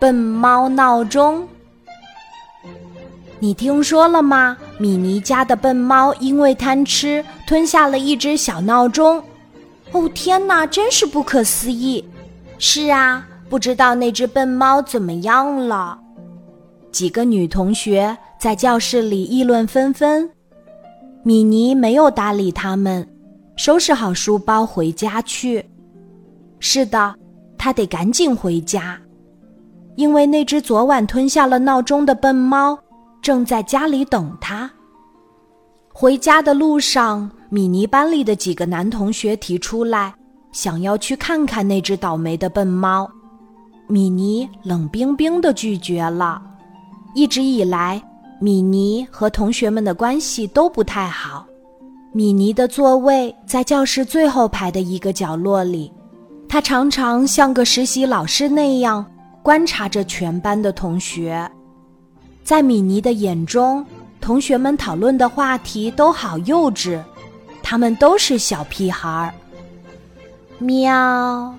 笨猫闹钟。你听说了吗？米妮家的笨猫因为贪吃，吞下了一只小闹钟。哦天哪，真是不可思议！是啊，不知道那只笨猫怎么样了。几个女同学在教室里议论纷纷。米妮没有搭理他们，收拾好书包回家去。是的，她得赶紧回家。因为那只昨晚吞下了闹钟的笨猫正在家里等他。回家的路上，米妮班里的几个男同学提出来想要去看看那只倒霉的笨猫，米妮冷冰冰的拒绝了。一直以来，米妮和同学们的关系都不太好。米妮的座位在教室最后排的一个角落里，她常常像个实习老师那样。观察着全班的同学，在米妮的眼中，同学们讨论的话题都好幼稚，他们都是小屁孩儿。喵，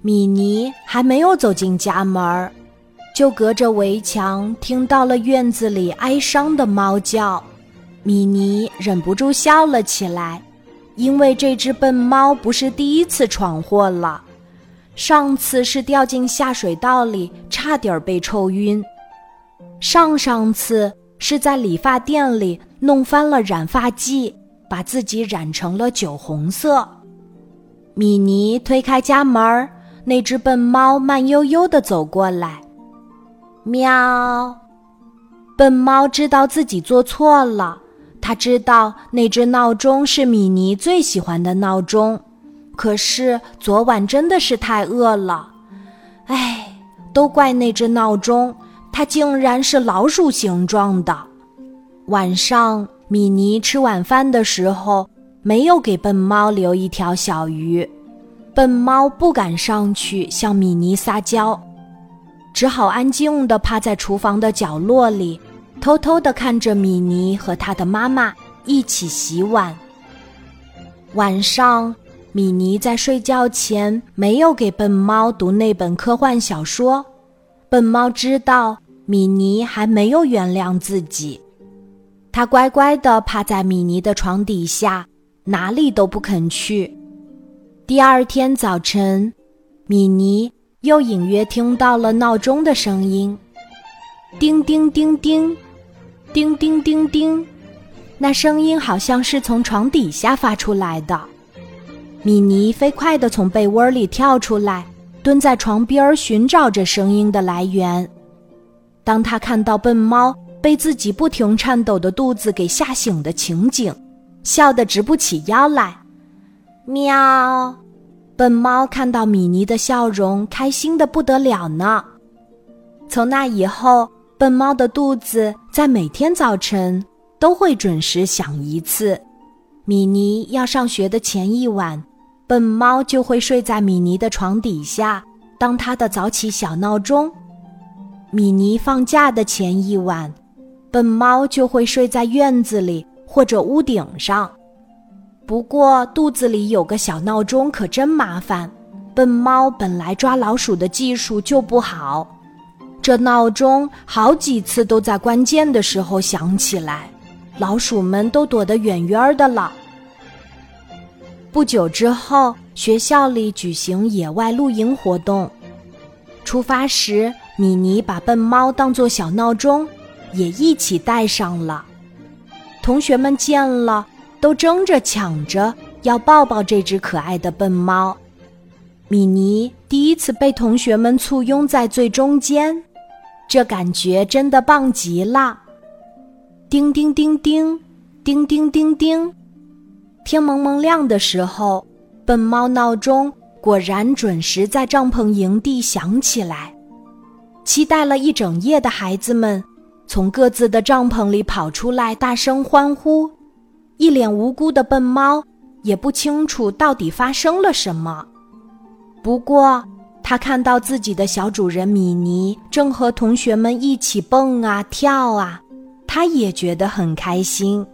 米妮还没有走进家门，就隔着围墙听到了院子里哀伤的猫叫。米妮忍不住笑了起来，因为这只笨猫不是第一次闯祸了。上次是掉进下水道里，差点被抽晕；上上次是在理发店里弄翻了染发剂，把自己染成了酒红色。米妮推开家门，那只笨猫慢悠悠地走过来。喵！笨猫知道自己做错了，它知道那只闹钟是米妮最喜欢的闹钟。可是昨晚真的是太饿了，唉，都怪那只闹钟，它竟然是老鼠形状的。晚上，米妮吃晚饭的时候没有给笨猫留一条小鱼，笨猫不敢上去向米妮撒娇，只好安静地趴在厨房的角落里，偷偷地看着米妮和她的妈妈一起洗碗。晚上。米妮在睡觉前没有给笨猫读那本科幻小说，笨猫知道米妮还没有原谅自己，它乖乖地趴在米妮的床底下，哪里都不肯去。第二天早晨，米妮又隐约听到了闹钟的声音，叮叮叮叮，叮叮叮叮，那声音好像是从床底下发出来的。米妮飞快地从被窝里跳出来，蹲在床边寻找着声音的来源。当他看到笨猫被自己不停颤抖的肚子给吓醒的情景，笑得直不起腰来。喵！笨猫看到米妮的笑容，开心的不得了呢。从那以后，笨猫的肚子在每天早晨都会准时响一次。米妮要上学的前一晚。笨猫就会睡在米妮的床底下，当它的早起小闹钟。米妮放假的前一晚，笨猫就会睡在院子里或者屋顶上。不过肚子里有个小闹钟可真麻烦，笨猫本来抓老鼠的技术就不好，这闹钟好几次都在关键的时候响起来，老鼠们都躲得远远的了。不久之后，学校里举行野外露营活动。出发时，米妮把笨猫当作小闹钟，也一起带上了。同学们见了，都争着抢着要抱抱这只可爱的笨猫。米妮第一次被同学们簇拥在最中间，这感觉真的棒极了。叮叮叮叮，叮叮叮叮。天蒙蒙亮的时候，笨猫闹钟果然准时在帐篷营地响起来。期待了一整夜的孩子们从各自的帐篷里跑出来，大声欢呼。一脸无辜的笨猫也不清楚到底发生了什么。不过，他看到自己的小主人米妮正和同学们一起蹦啊跳啊，他也觉得很开心。